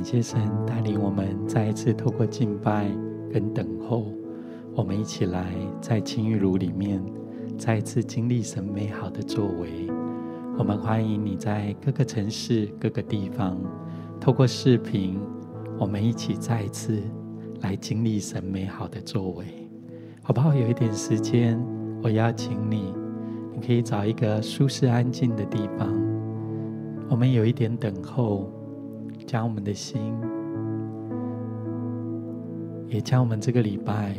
平安，感谢神带领我们再一次透过敬拜跟等候，我们一起来在青玉炉里面再一次经历神美好的作为。我们欢迎你在各个城市、各个地方，透过视频，我们一起再一次来经历神美好的作为，好不好？有一点时间，我邀请你，你可以找一个舒适安静的地方。我们有一点等候，将我们的心，也将我们这个礼拜，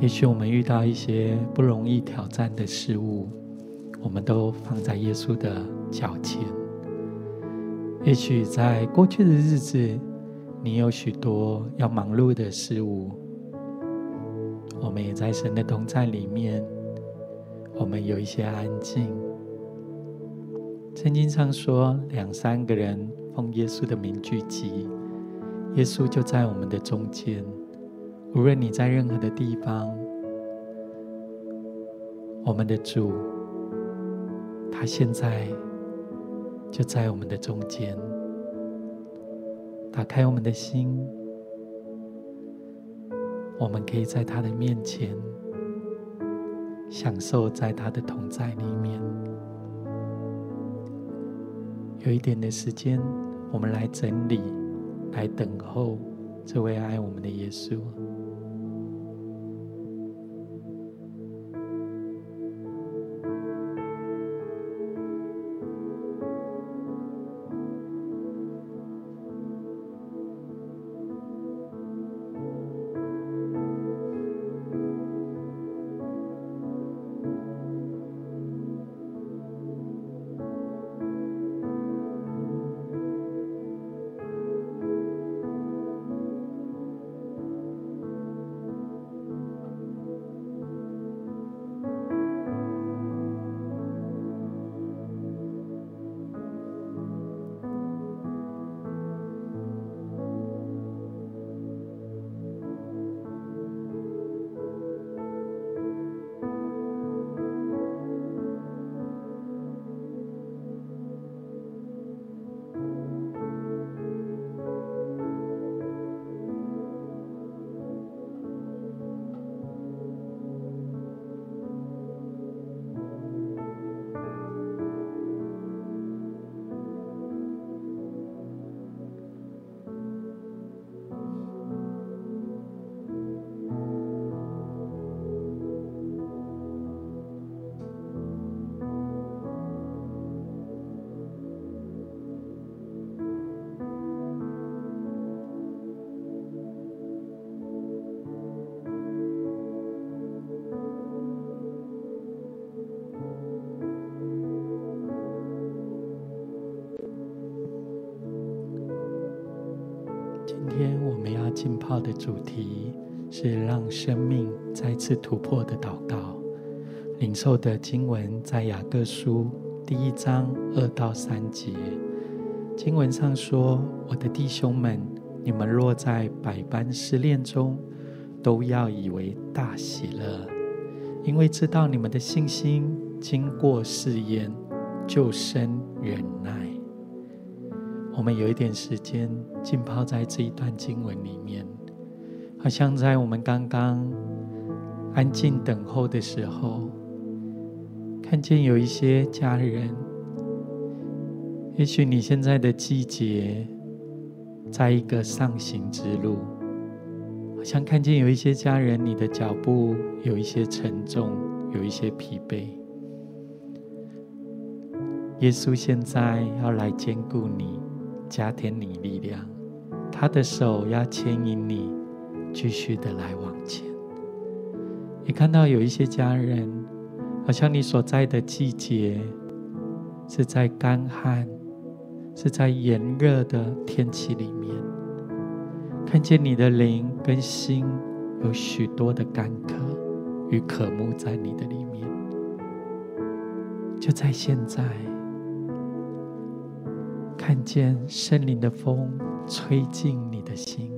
也许我们遇到一些不容易挑战的事物，我们都放在耶稣的脚前。也许在过去的日子，你有许多要忙碌的事物，我们也在神的同在里面，我们有一些安静。圣经上说，两三个人奉耶稣的名聚集，耶稣就在我们的中间。无论你在任何的地方，我们的主，他现在就在我们的中间。打开我们的心，我们可以在他的面前享受在他的同在里面。有一点的时间，我们来整理，来等候这位爱我们的耶稣。泡的主题是让生命再次突破的祷告。领受的经文在雅各书第一章二到三节。经文上说：“我的弟兄们，你们若在百般试炼中，都要以为大喜乐，因为知道你们的信心经过试验，就生忍耐。”我们有一点时间浸泡在这一段经文里面，好像在我们刚刚安静等候的时候，看见有一些家人，也许你现在的季节在一个上行之路，好像看见有一些家人，你的脚步有一些沉重，有一些疲惫。耶稣现在要来兼顾你。加添你力量，他的手要牵引你，继续的来往前。你看到有一些家人，好像你所在的季节是在干旱，是在炎热的天气里面，看见你的灵跟心有许多的干渴与渴慕在你的里面，就在现在。看见圣灵的风吹进你的心，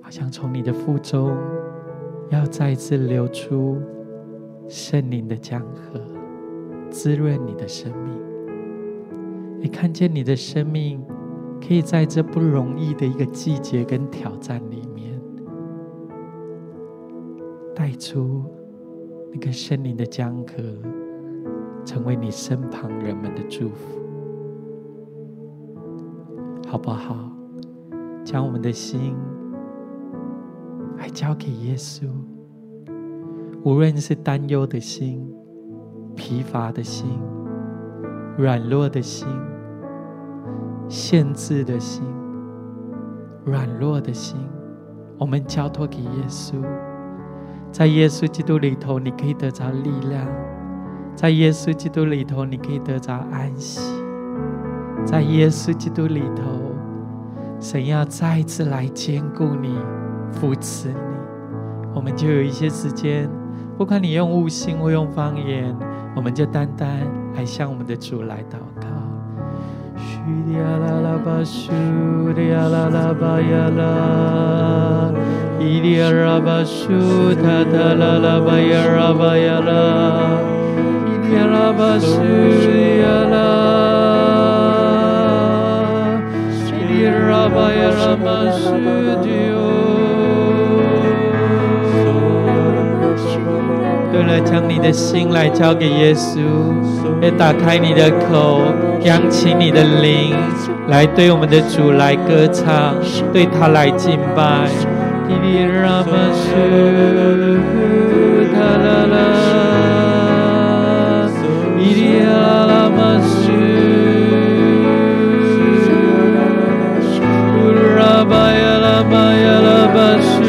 好像从你的腹中要再次流出圣灵的江河，滋润你的生命。也看见你的生命可以在这不容易的一个季节跟挑战里面，带出那个圣灵的江河，成为你身旁人们的祝福，好不好？将我们的心来交给耶稣，无论是担忧的心、疲乏的心、软弱的心、限制的心、软弱的心，我们交托给耶稣。在耶稣基督里头，你可以得着力量；在耶稣基督里头，你可以得着安息；在耶稣基督里头，神要再次来坚固你、扶持你。我们就有一些时间，不管你用悟性或用方言，我们就单单来向我们的主来祷告嘘啦啦啦吧嘘啦啦吧呀啦。伊利亚拉巴苏塔塔拉拉巴亚拉巴亚拉，伊利亚拉巴苏亚拉，对了，将你的心来交给耶稣，也打开你的口，扬起你的灵，来对我们的主来歌唱，对他来敬拜。亚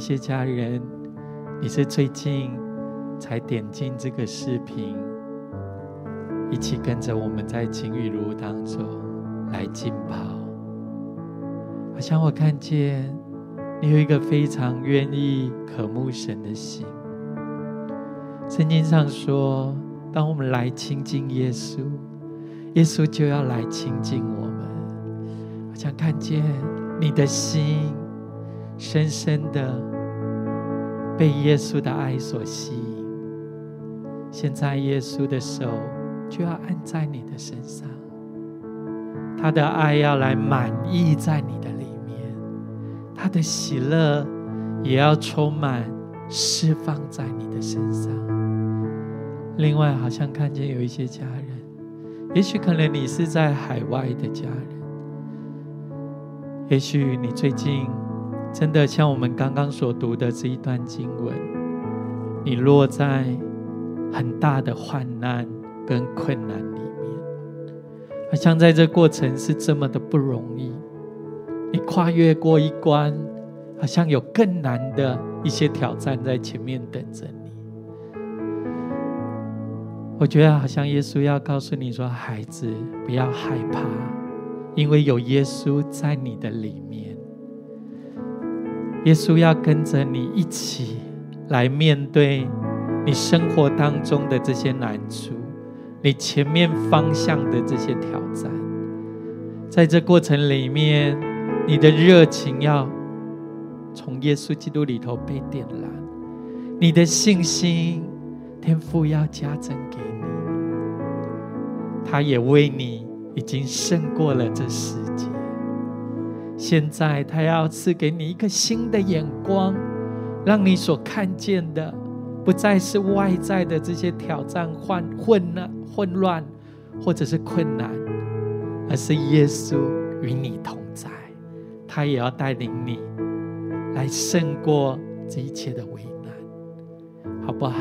有一些家人，你是最近才点进这个视频，一起跟着我们在晴雨露当中来浸泡。好像我看见你有一个非常愿意渴慕神的心。圣经上说，当我们来亲近耶稣，耶稣就要来亲近我们。好像看见你的心。深深的被耶稣的爱所吸引，现在耶稣的手就要按在你的身上，他的爱要来满溢在你的里面，他的喜乐也要充满释放在你的身上。另外，好像看见有一些家人，也许可能你是在海外的家人，也许你最近真的像我们刚刚所读的这一段经文，你落在很大的患难跟困难里面，好像在这过程是这么的不容易。你跨越过一关，好像有更难的一些挑战在前面等着你。我觉得好像耶稣要告诉你说：“孩子，不要害怕，因为有耶稣在你的里面。耶稣要跟着你一起来面对你生活当中的这些难处，你前面方向的这些挑战，在这过程里面。”你的热情要从耶稣基督里头被点燃，你的信心，天父要加增给你。他也为你已经胜过了这世。现在他要赐给你一个新的眼光，让你所看见的不再是外在的这些挑战、混混乱、混乱或者是困难，而是耶稣与你同在。他也要带领你来胜过这一切的危难，好不好？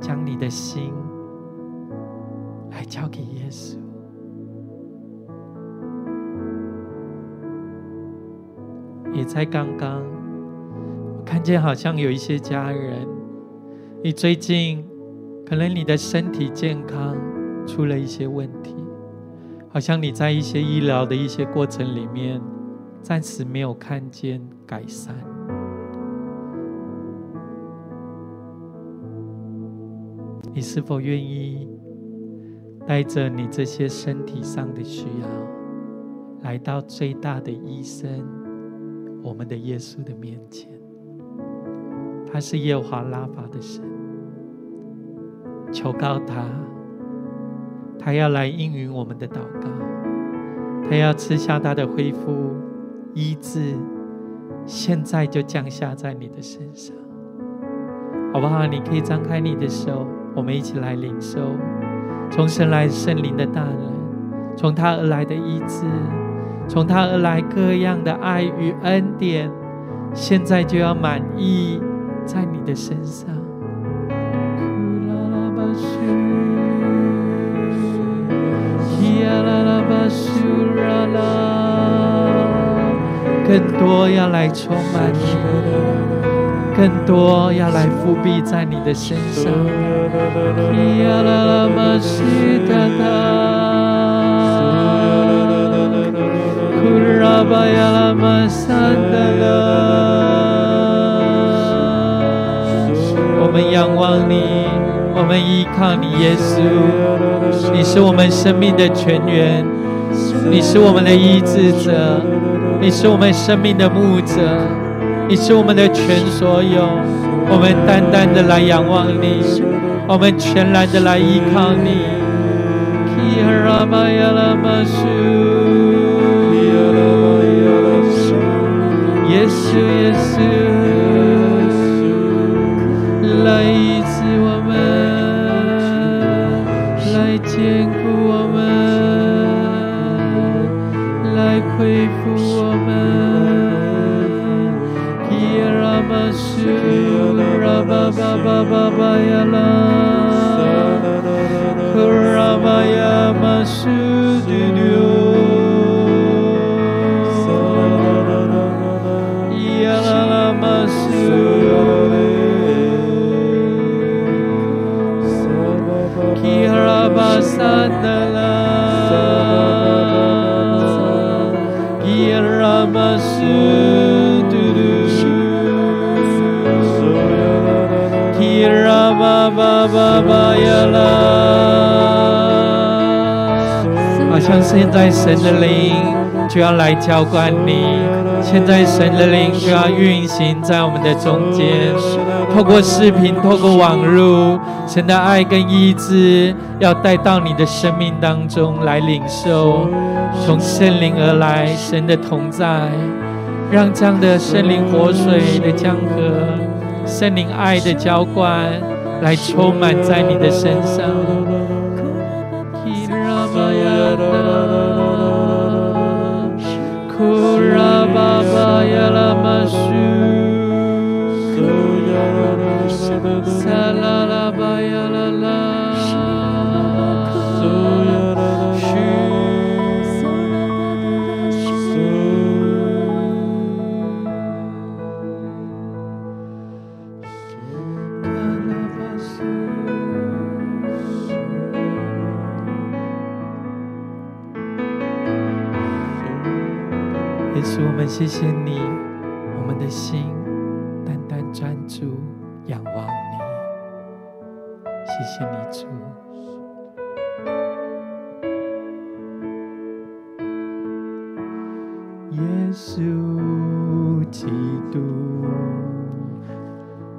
将你的心来交给耶稣。也在刚刚，我看见好像有一些家人，你最近可能你的身体健康出了一些问题。好像你在一些医疗的一些过程里面，暂时没有看见改善。你是否愿意带着你这些身体上的需要，来到最大的医生，我们的耶稣的面前？他是耶和华拉法的神，求告他。他要来应允我们的祷告，他要赐下他的恢复医治，现在就降下在你的身上，好不好？你可以张开你的手，我们一起来领受从神来圣灵的大能，从他而来的医治，从他而来各样的爱与恩典，现在就要满意在你的身上。更多要来充满你，更多要来覆庇在你的身上。我们仰望你，我们依靠你，耶稣，你是我们生命的泉源，你是我们的医治者。你是我们生命的牧者，你是我们的全所有，我们单单的来仰望你，我们全然的来依靠你。稣，耶稣，来医治我们，来坚固我们，来恢复。巴巴巴巴巴呀啦，像现在神的灵就要来浇灌你，现在神的灵就要运行在我们的中间，透过视频，透过网络，神的爱跟医治要带到你的生命当中来领受，从圣灵而来，神的同在，让这样的圣灵活水的江河，圣灵爱的浇灌。来充满在你的身上。耶稣，我们谢谢你，我们的心单单专注仰望你。谢谢你，主。耶稣基督，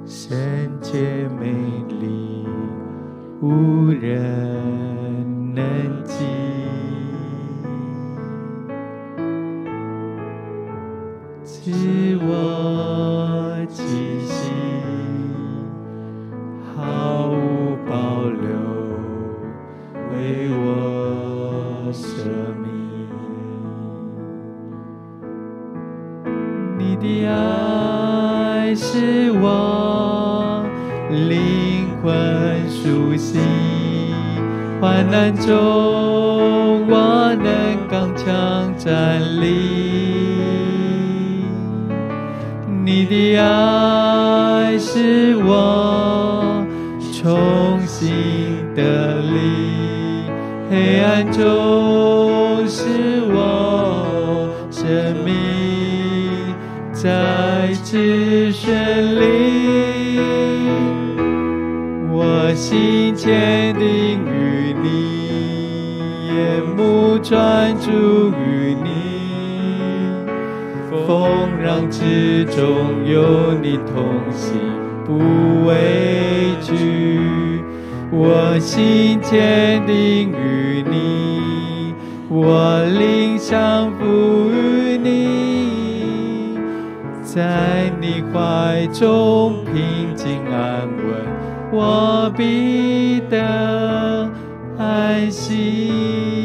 圣洁美丽，无人能及。在你怀中平静安稳，我比得安心。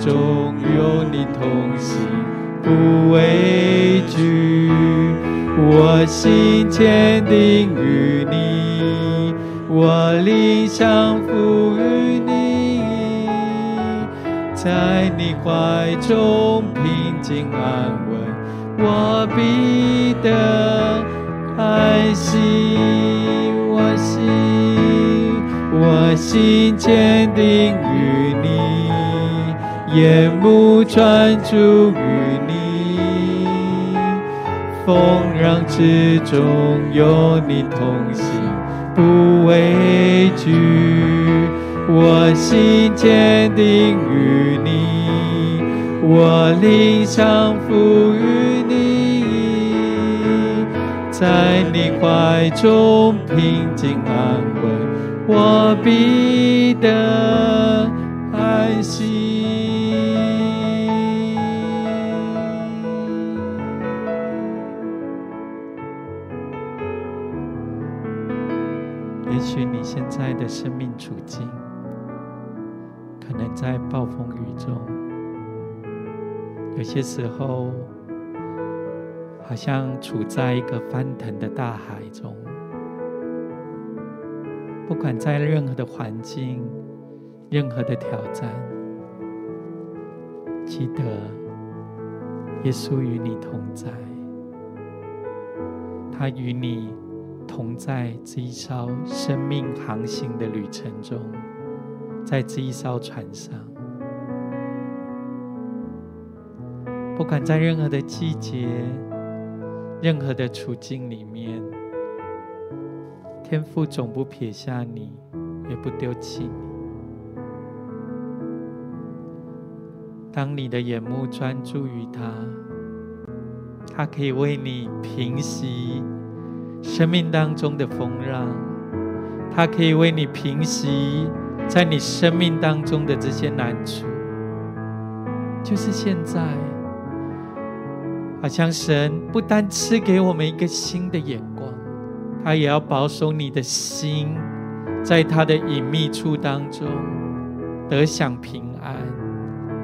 中有你同行，不畏惧。我心坚定于你，我灵降服于你，在你怀中平静安稳。我必得安息，我心，我心坚定于，眼目专注于你，风浪之中有你同行，不畏惧，我心坚定于你，我灵降服于。在你怀中平静安稳，我必得有些时候好像处在一个翻腾的大海中。不管在任何的环境、任何的挑战，记得耶稣与你同在，他与你。同在这一艘生命航行的旅程中，在这一艘船上，不管在任何的季节、任何的处境里面，天父总不撇下你，也不丢弃你。当你的眼目专注于他，他可以为你平息。生命当中的风浪，它可以为你平息在你生命当中的这些难处。就是现在，好像神不单赐给我们一个新的眼光，他也要保守你的心，在他的隐秘处当中得享平安，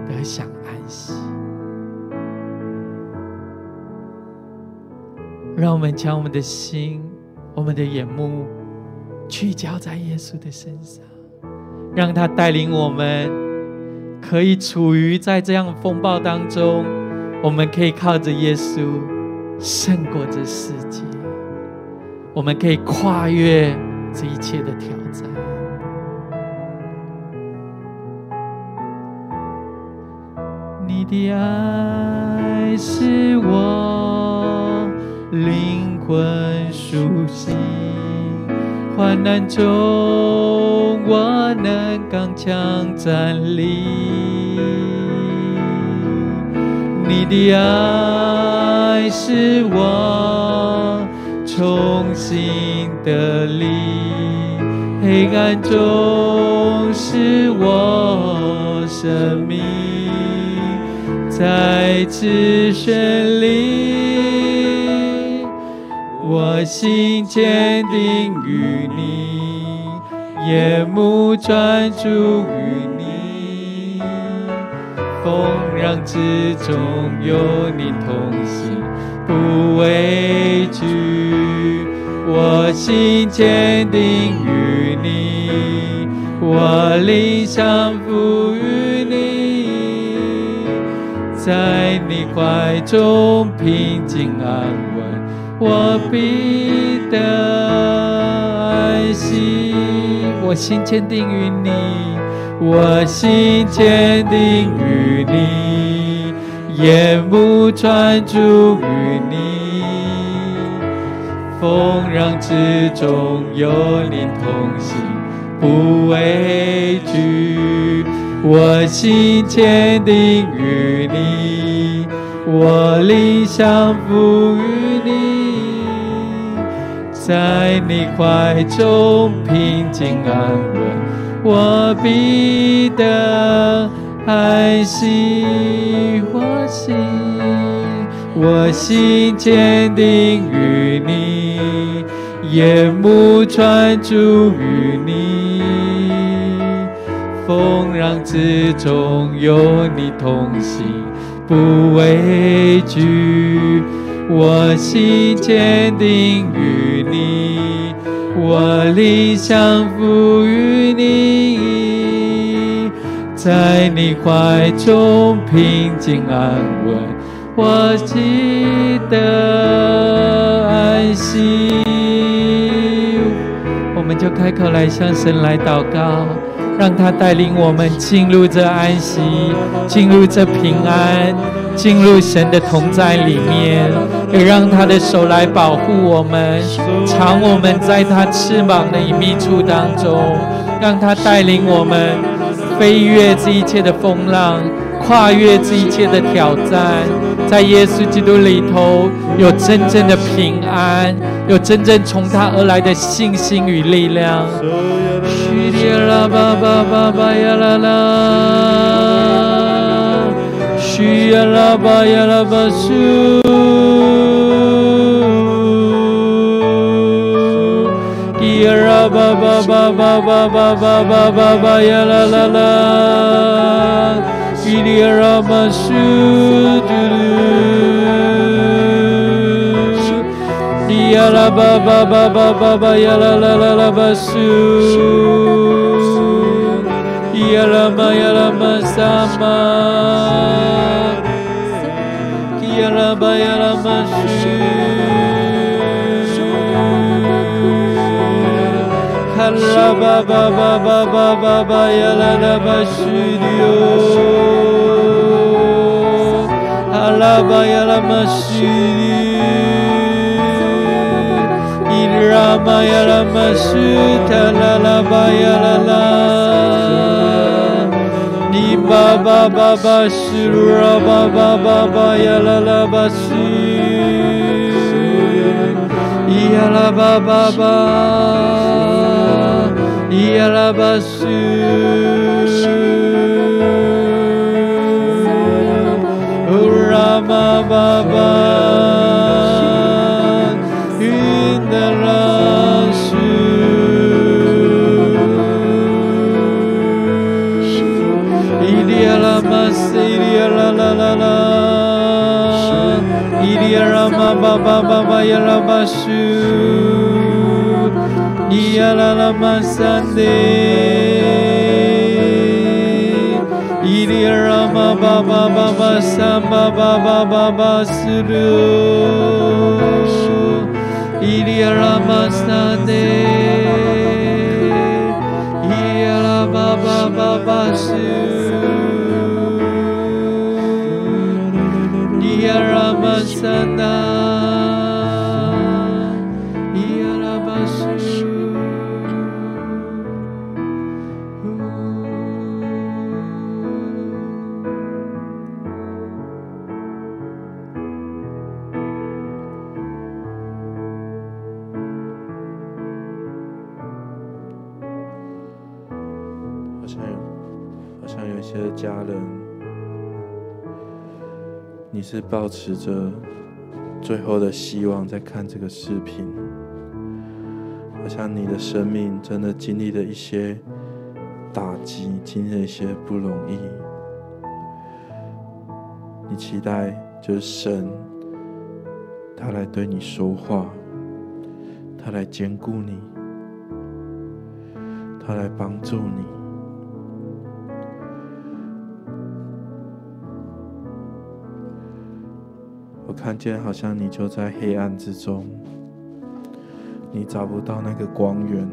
得享安息。让我们将我们的心、我们的眼目聚焦在耶稣的身上，让他带领我们，可以处于在这样风暴当中，我们可以靠着耶稣胜过这世界，我们可以跨越这一切的挑战。你的爱是我。灵魂苏醒，患难中我能刚强站立。的爱是我重新的力，黑暗中使我生命再次绚丽。我心坚定于你，眼目专注于你，风浪之中有你同行，不畏惧。我心坚定于你，我灵降服于你，在你怀中平静安稳。我必得安息，我心坚定于你，我心坚定于你，眼目专注于你，风浪之中有你同行，不畏惧，我心坚定于你，我灵降服于你。在你怀中平静安稳，我必得安息。我心，我心坚定于你，眼目专注于你，风浪之中有你同行，不畏惧。我心坚定于你，我理想赋予你，在你怀中平静安稳，我记得安息。我们就开口来向神来祷告，让他带领我们进入这安息，进入这平安。进入神的同在里面，也让他的手来保护我们，藏我们在他翅膀的隐秘处当中，让他带领我们飞越这一切的风浪，跨越这一切的挑战，在耶稣基督里头有真正的平安，有真正从他而来的信心与力量。Shiyalabayalabasu. Yara ba ba ba ba ba ba ba ba ba ba ya la la la. Yara masu dulu. Yara ba ba ba ba ba ba ya la la la ba basu. Kiyarama yarama sama. Kiyarama yarama şu Haraba baba baba baba yalana başlıyor. Haraba yarama şu Rama Yarama Sutta La La Ba Yarala. ba ba ba ba sura ba ba ba ba ya la la ba si ya la ba ba ba ya la ba su ra ba ba ba Idiarama Baba Baba Yalabasu Yalala Masande Iri Rama Baba Baba Baba Baba Suru Iri Rama Sande Yala Baba Baba Suru sana 你是抱持着最后的希望在看这个视频，好像你的生命真的经历了一些打击，经历了一些不容易。你期待就是神，他来对你说话，他来坚固你，他来帮助你。我看见好像你就在黑暗之中，你找不到那个光源，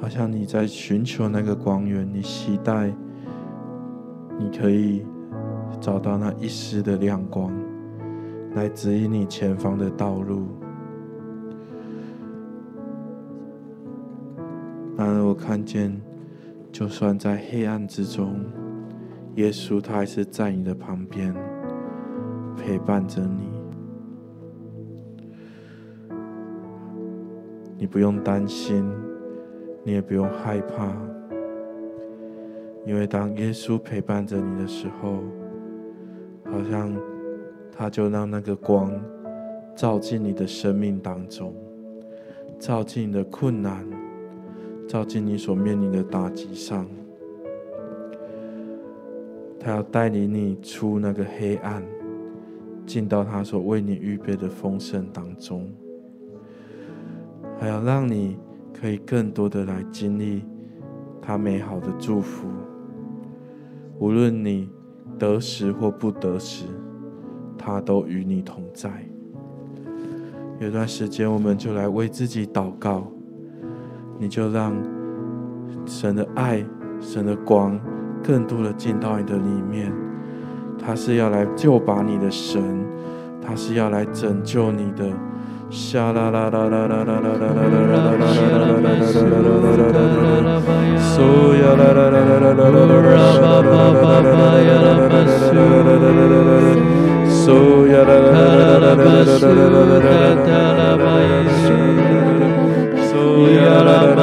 好像你在寻求那个光源，你期待你可以找到那一丝的亮光，来指引你前方的道路。然而，我看见，就算在黑暗之中，耶稣他还是在你的旁边。陪伴着你，你不用担心，你也不用害怕，因为当耶稣陪伴着你的时候，好像他就让那个光照进你的生命当中，照进你的困难，照进你所面临的打击上，他要带领你出那个黑暗。进到他所为你预备的丰盛当中，还要让你可以更多的来经历他美好的祝福。无论你得时或不得时，他都与你同在。有段时间，我们就来为自己祷告，你就让神的爱、神的光更多的进到你的里面。他是要来救拔你的神，他是要来拯救你的。沙啦啦啦啦啦啦啦啦啦啦啦啦啦啦啦啦啦啦，苏呀啦啦啦啦啦啦啦啦啦啦啦呀啦啦啦啦啦，苏呀啦啦啦啦啦啦啦啦啦啦，苏呀啦啦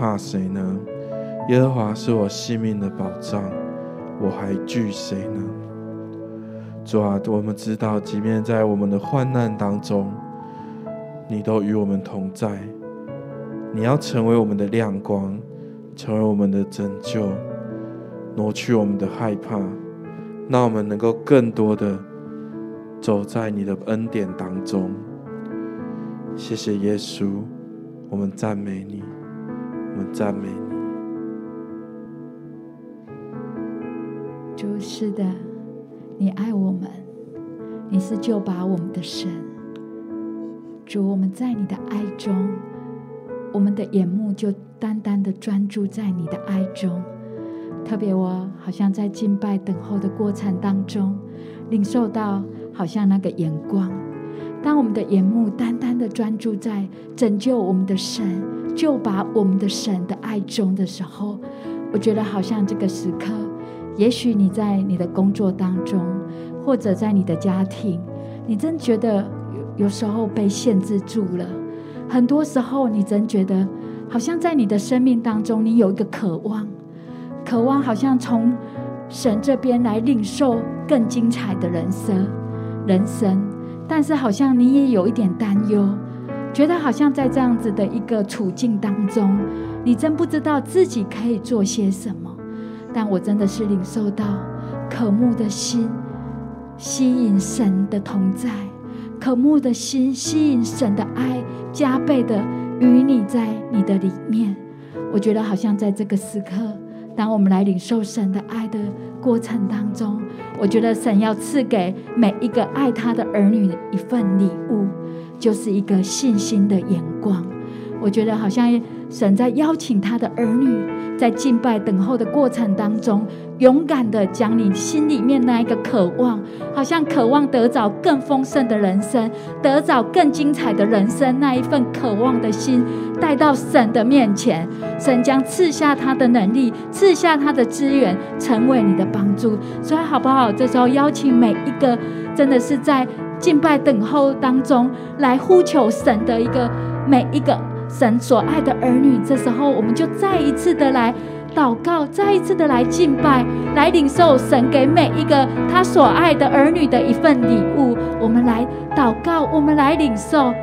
怕谁呢？耶和华是我性命的保障，我还惧谁呢？主啊，我们知道，即便在我们的患难当中，你都与我们同在。你要成为我们的亮光，成为我们的拯救，挪去我们的害怕，让我们能够更多的走在你的恩典当中。谢谢耶稣，我们赞美你，们赞美你。主是的，你爱我们，你是救拔我们的神。主，我们在你的爱中，我们的眼目就单单的专注在你的爱中。特别我好像在敬拜等候的过程当中，领受到好像那个眼光。当我们的眼目单单的专注在拯救我们的神、就把我们的神的爱中的时候，我觉得好像这个时刻，也许你在你的工作当中，或者在你的家庭，你真觉得有有时候被限制住了。很多时候，你真觉得好像在你的生命当中，你有一个渴望，渴望好像从神这边来领受更精彩的人生，人生。但是好像你也有一点担忧，觉得好像在这样子的一个处境当中，你真不知道自己可以做些什么。但我真的是领受到渴慕的心，吸引神的同在；渴慕的心，吸引神的爱，加倍的与你在你的里面。我觉得好像在这个时刻，当我们来领受神的爱的过程当中。我觉得神要赐给每一个爱他的儿女的一份礼物，就是一个信心的眼光。我觉得好像神在邀请他的儿女，在敬拜等候的过程当中。勇敢的将你心里面那一个渴望，好像渴望得着更丰盛的人生，得着更精彩的人生，那一份渴望的心带到神的面前，神将赐下他的能力，赐下他的资源，成为你的帮助。所以好不好？这时候邀请每一个真的是在敬拜等候当中来呼求神的一个每一个神所爱的儿女，这时候我们就再一次的来。祷告，再一次的来敬拜，来领受神给每一个他所爱的儿女的一份礼物。我们来祷告，我们来领受。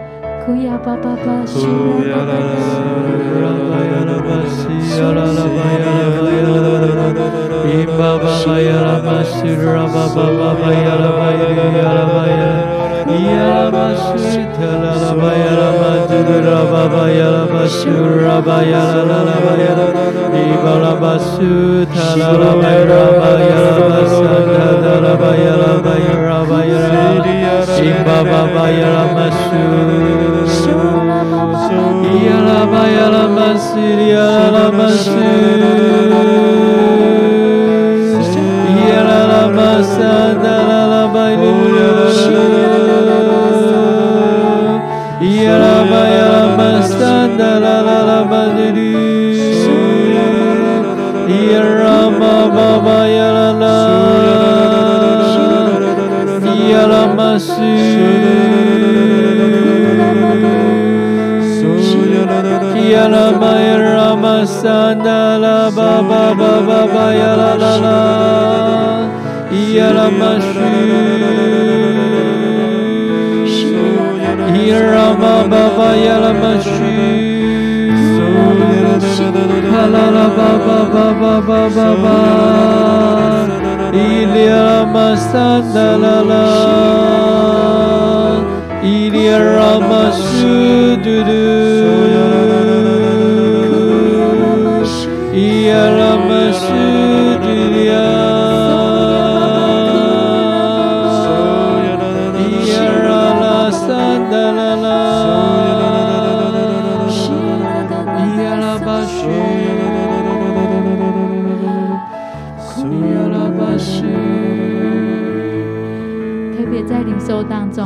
特别在领受当中，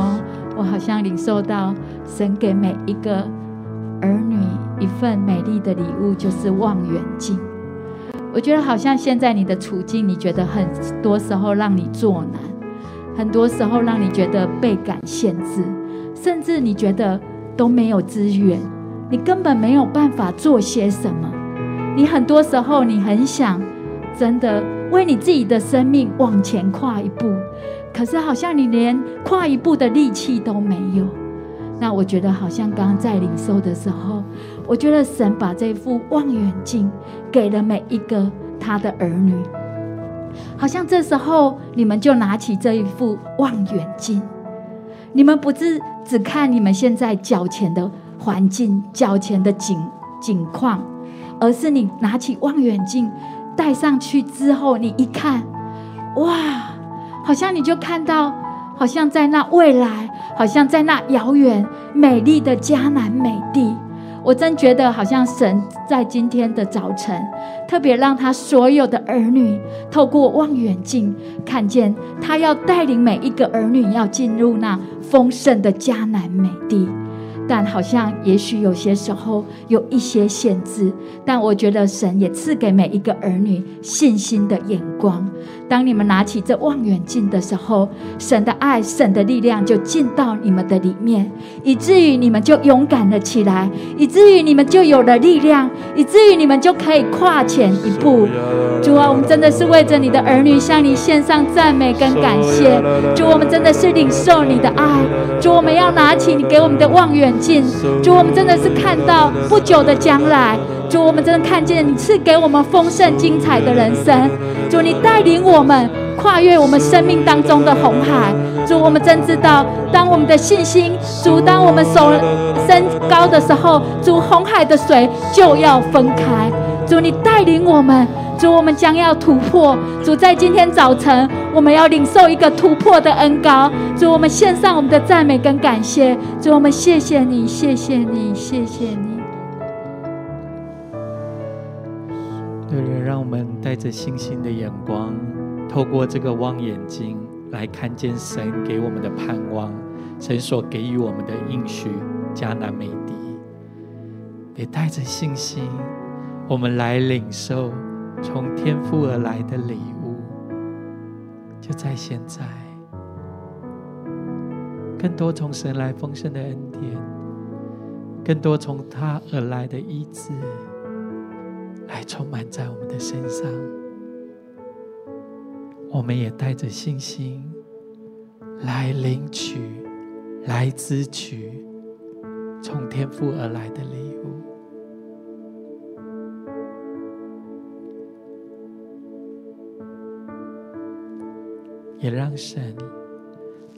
我好像领受到神给每一个儿女一份美丽的礼物，就是望远镜。我觉得好像现在你的处境，你觉得很多时候让你作难，很多时候让你觉得倍感限制，甚至你觉得都没有资源，你根本没有办法做些什么。你很多时候你很想真的为你自己的生命往前跨一步，可是好像你连跨一步的力气都没有。那我觉得好像刚刚在领受的时候，我觉得神把这副望远镜给了每一个他的儿女，好像这时候你们就拿起这一副望远镜，你们不是只看你们现在脚前的环境、脚前的景景况，而是你拿起望远镜戴上去之后，你一看，哇，好像你就看到。好像在那未来，好像在那遥远美丽的迦南美地，我真觉得好像神在今天的早晨，特别让他所有的儿女透过望远镜看见，他要带领每一个儿女要进入那丰盛的迦南美地。但好像也许有些时候有一些限制，但我觉得神也赐给每一个儿女信心的眼光。当你们拿起这望远镜的时候，神的爱、神的力量就进到你们的里面，以至于你们就勇敢了起来，以至于你们就有了力量，以至于你们就可以跨前一步。主啊，我们真的是为着你的儿女向你献上赞美跟感谢。主，我们真的是领受你的爱。主，我们要拿起你给我们的望远镜。主，我们真的是看到不久的将来。主，我们真的看见你赐给我们丰盛精彩的人生。主，你带领我们跨越我们生命当中的红海。主，我们真知道，当我们的信心，主，当我们手升高的时候，主，红海的水就要分开。主，你带领我们，主，我们将要突破。主，在今天早晨，我们要领受一个突破的恩膏。主，我们献上我们的赞美跟感谢。主，我们谢谢你，谢谢你，谢谢你。让我们带着信心的眼光，透过这个望远镜来看见神给我们的盼望，神所给予我们的应许迦南美地。也带着信心，我们来领受从天父而来的礼物，就在现在，更多从神来丰盛的恩典，更多从他而来的医治。来充满在我们的身上，我们也带着信心来领取、来支取从天父而来的礼物，也让神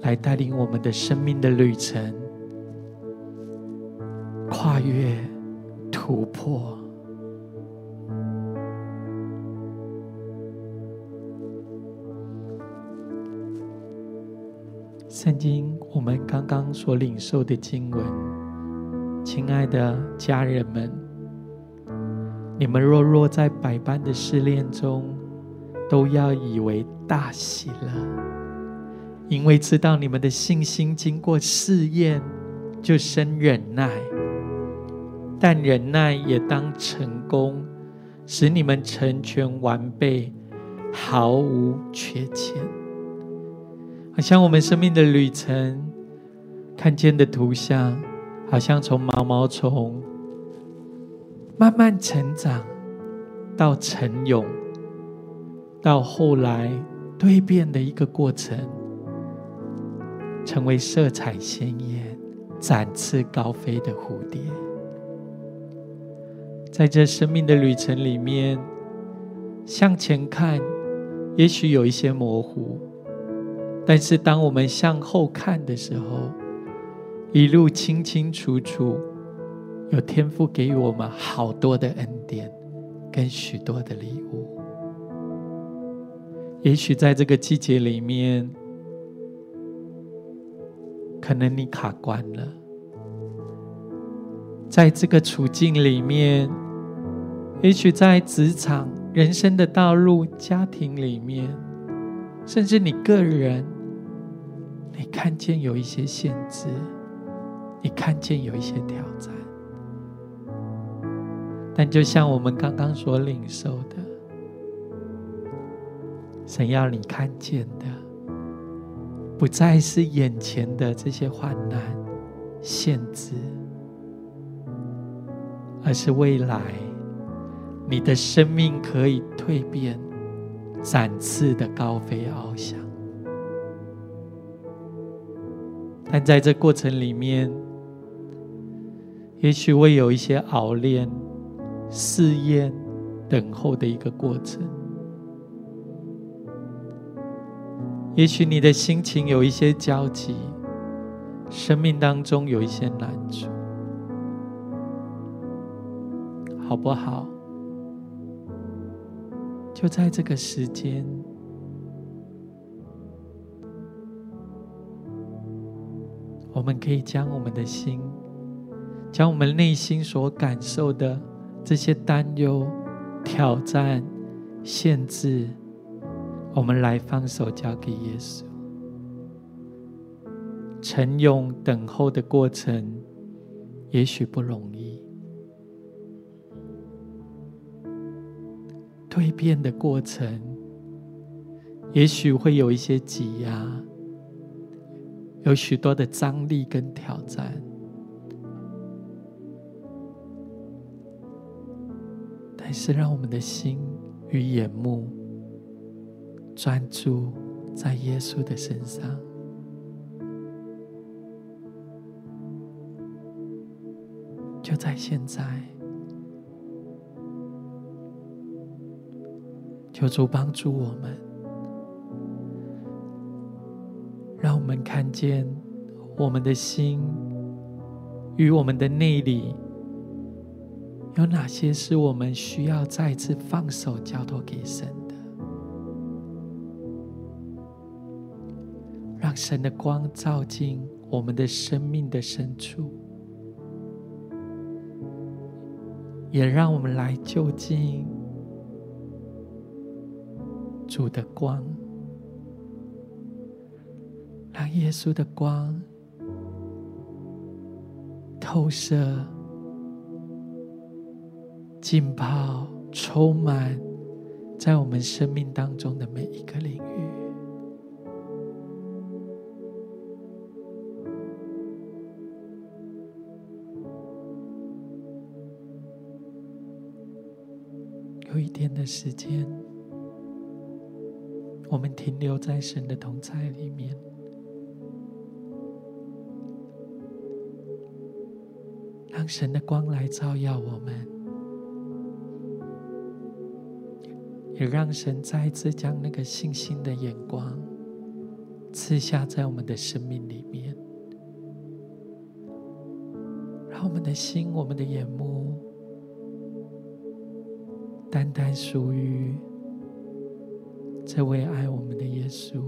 来带领我们的生命的旅程，跨越、突破。圣经，我们刚刚所领受的经文，亲爱的家人们，你们若落在百般的试炼中，都要以为大喜了，因为知道你们的信心经过试验，就生忍耐。但忍耐也当成功，使你们成全完备，毫无缺欠。好像我们生命的旅程，看见的图像，好像从毛毛虫慢慢成长，到成蛹，到后来蜕变的一个过程，成为色彩鲜艳、展翅高飞的蝴蝶。在这生命的旅程里面，向前看，也许有一些模糊。但是，当我们向后看的时候，一路清清楚楚，有天父给予我们好多的恩典，跟许多的礼物。也许在这个季节里面，可能你卡关了，在这个处境里面，也许在职场、人生的道路、家庭里面，甚至你个人，你看见有一些限制，你看见有一些挑战。但就像我们刚刚所领受的，神要你看见的，不再是眼前的这些患难、限制，而是未来。你的生命可以蜕变、展翅的高飞翱翔，但在这过程里面，也许会有一些熬炼、试验、等候的一个过程。也许你的心情有一些焦急，生命当中有一些难处，好不好？就在这个时间，我们可以将我们的心，将我们内心所感受的这些担忧、挑战、限制，我们来放手交给耶稣。承用等候的过程，也许不容易。蜕变的过程，也许会有一些挤压，有许多的张力跟挑战，但是让我们的心与眼目专注在耶稣的身上，就在现在。求主帮助我们，让我们看见我们的心与我们的内里有哪些是我们需要再次放手交托给神的，让神的光照进我们的生命的深处，也让我们来就近。主的光，让耶稣的光透射、浸泡、充满在我们生命当中的每一个领域。有一天的时间。我们停留在神的同在里面，让神的光来照耀我们，也让神再一次将那个信心的眼光刺下在我们的生命里面，让我们的心、我们的眼目单单属于。这位爱我们的耶稣。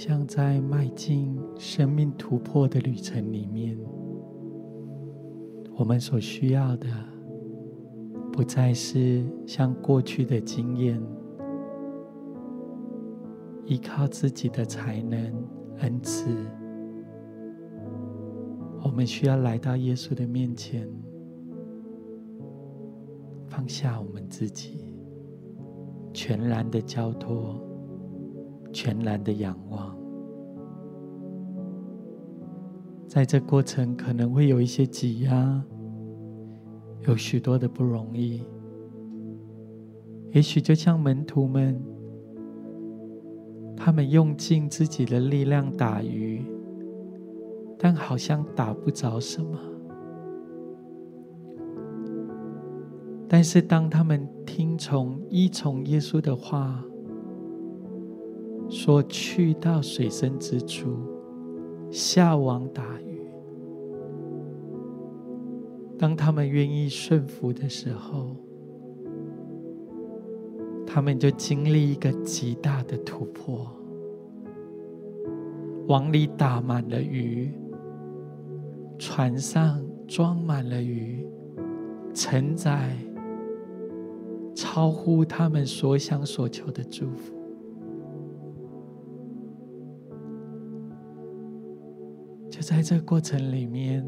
像在迈进生命突破的旅程里面，我们所需要的，不再是像过去的经验，依靠自己的才能、恩赐。我们需要来到耶稣的面前，放下我们自己，全然的交托。全然的仰望，在这过程可能会有一些挤压，有许多的不容易。也许就像门徒们，他们用尽自己的力量打鱼，但好像打不着什么。但是当他们听从、依从耶稣的话，说去到水深之处，下网打鱼。当他们愿意顺服的时候，他们就经历一个极大的突破。网里打满了鱼，船上装满了鱼，承载超乎他们所想所求的祝福。在这过程里面，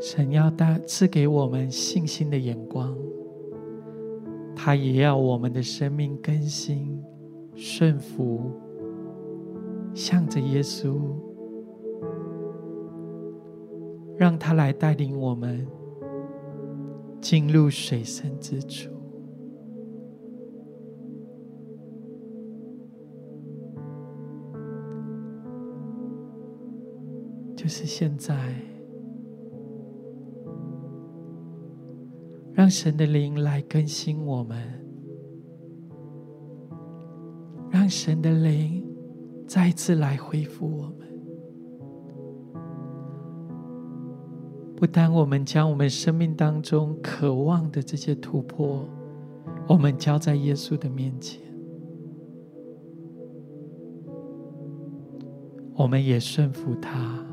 神要带赐给我们信心的眼光，他也要我们的生命更新、顺服，向着耶稣，让他来带领我们进入水深之处。是现在，让神的灵来更新我们，让神的灵再次来恢复我们。不单我们将我们生命当中渴望的这些突破，我们交在耶稣的面前，我们也顺服他。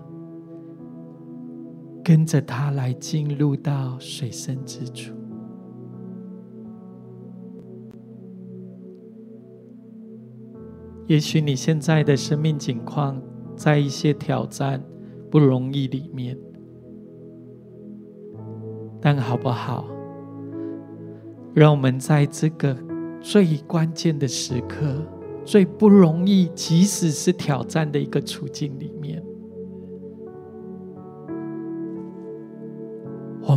跟着他来进入到水深之处。也许你现在的生命境况在一些挑战、不容易里面，但好不好？让我们在这个最关键的时刻、最不容易，即使是挑战的一个处境里面。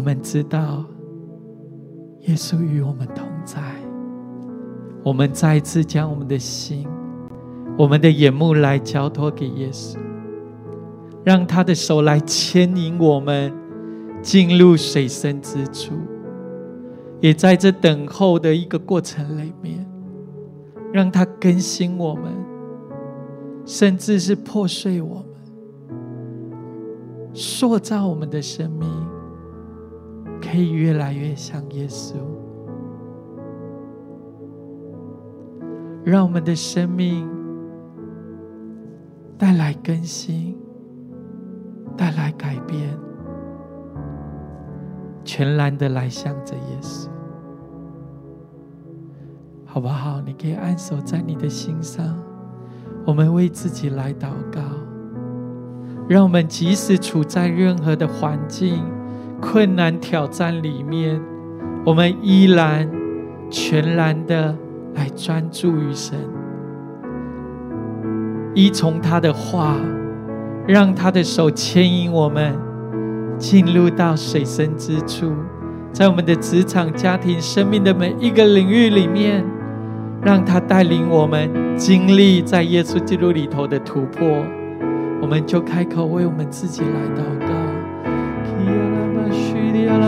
我们知道，耶稣与我们同在。我们再一次将我们的心、我们的眼目来交托给耶稣，让他的手来牵引我们进入水深之处。也在这等候的一个过程里面，让他更新我们，甚至是破碎我们，塑造我们的生命。可以越来越像耶稣，让我们的生命带来更新，带来改变，全然的来向着耶稣，好不好？你可以按守在你的心上，我们为自己来祷告，让我们即使处在任何的环境。困难挑战里面，我们依然全然的来专注于神，依从他的话，让他的手牵引我们进入到水深之处，在我们的职场、家庭、生命的每一个领域里面，让他带领我们经历在耶稣基督里头的突破，我们就开口为我们自己来祷告。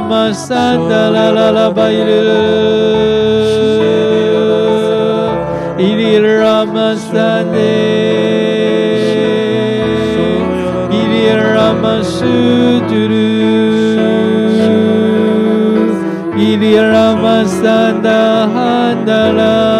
巴苏拉巴巴呀啦，呀巴苏拉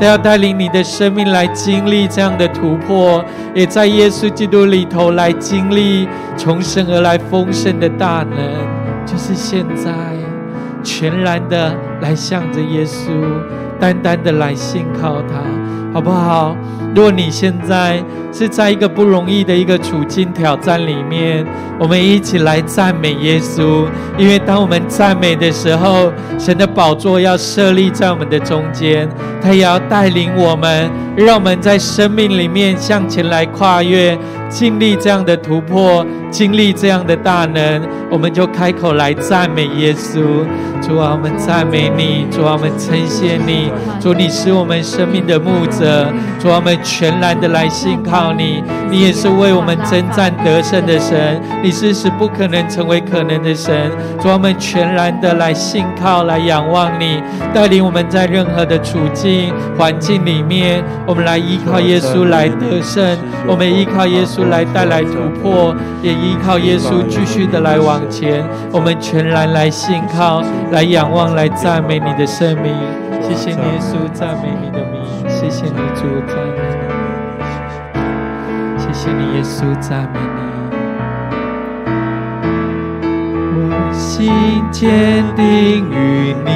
他要带领你的生命来经历这样的突破，也在耶稣基督里头来经历重生而来丰盛的大能。就是现在，全然的来向着耶稣，单单的来信靠他，好不好？若你现在是在一个不容易的一个处境挑战里面，我们一起来赞美耶稣，因为当我们赞美的时候，神的宝座要设立在我们的中间，他也要带领我们，让我们在生命里面向前来跨越，经历这样的突破，经历这样的大能，我们就开口来赞美耶稣。主啊，我们赞美你；主啊，我们称谢你；主，你是我们生命的牧者；主啊，我们。全然的来信靠你，你也是为我们征战得胜的神，你是使不可能成为可能的神。主，我们全然的来信靠，来仰望你，带领我们在任何的处境环境里面，我们来依靠耶稣来得胜，我们依靠耶稣来带来突破，也依靠耶稣继续的来往前。我们全然来信靠，来仰望，来赞美你的圣名。谢谢耶稣，赞美你的名。谢谢你主，赞美你。谢谢你耶稣，赞美你。我心坚定于你，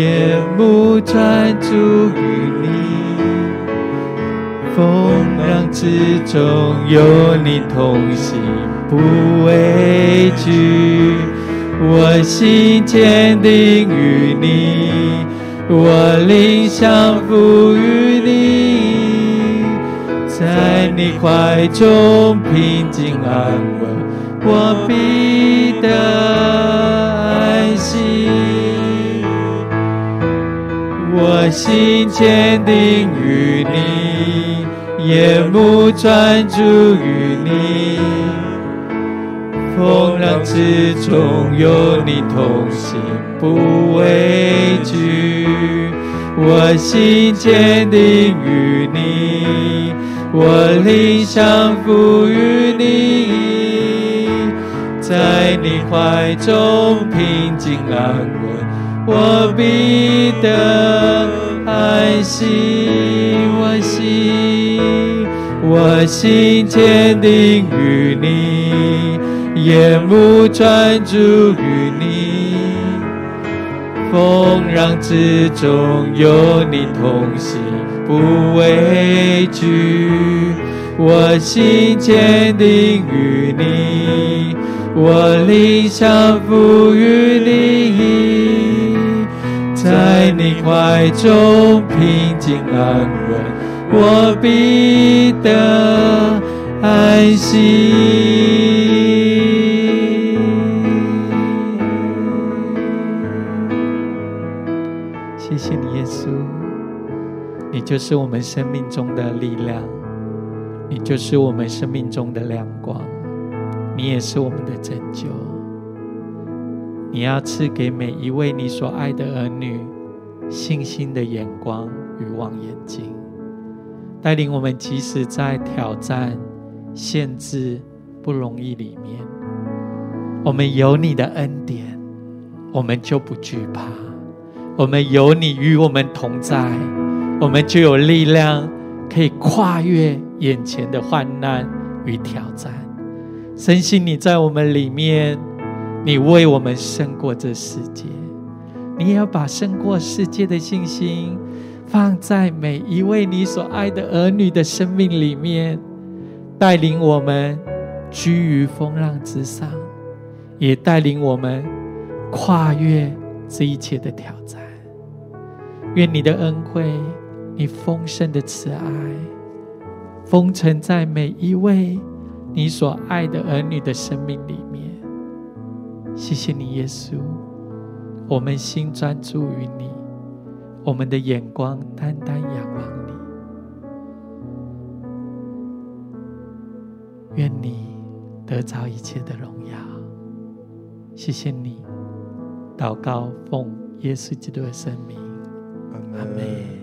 眼目专注于你。风浪之中有你同行，不畏惧。我心坚定于你。我灵降服于你，在你怀中平静安稳，我必得安息。我心坚定于你，眼目专注于你，风浪之中有你同行，不畏惧。我心坚定于你，我灵降服于你，在你怀中平静安稳，我必得安息。我心，我心坚定于你，眼目专注于你。风浪之中有你同行，不畏惧。我心坚定于你，我灵降服于你，在你怀中平静安稳，我必得安息。就是我们生命中的力量，你就是我们生命中的亮光，你也是我们的拯救。你要赐给每一位你所爱的儿女信心的眼光与望远镜，带领我们即使在挑战、限制、不容易里面，我们有你的恩典，我们就不惧怕；我们有你与我们同在。我们就有力量，可以跨越眼前的患难与挑战。深信你在我们里面，你为我们胜过这世界。你也要把胜过世界的信心放在每一位你所爱的儿女的生命里面，带领我们居于风浪之上，也带领我们跨越这一切的挑战。愿你的恩惠，你丰盛的慈爱，封存在每一位你所爱的儿女的生命里面。谢谢你，耶稣。我们心专注于你，我们的眼光单单仰望你。愿你得着一切的荣耀。谢谢你，祷告奉耶稣基督的圣名。阿门。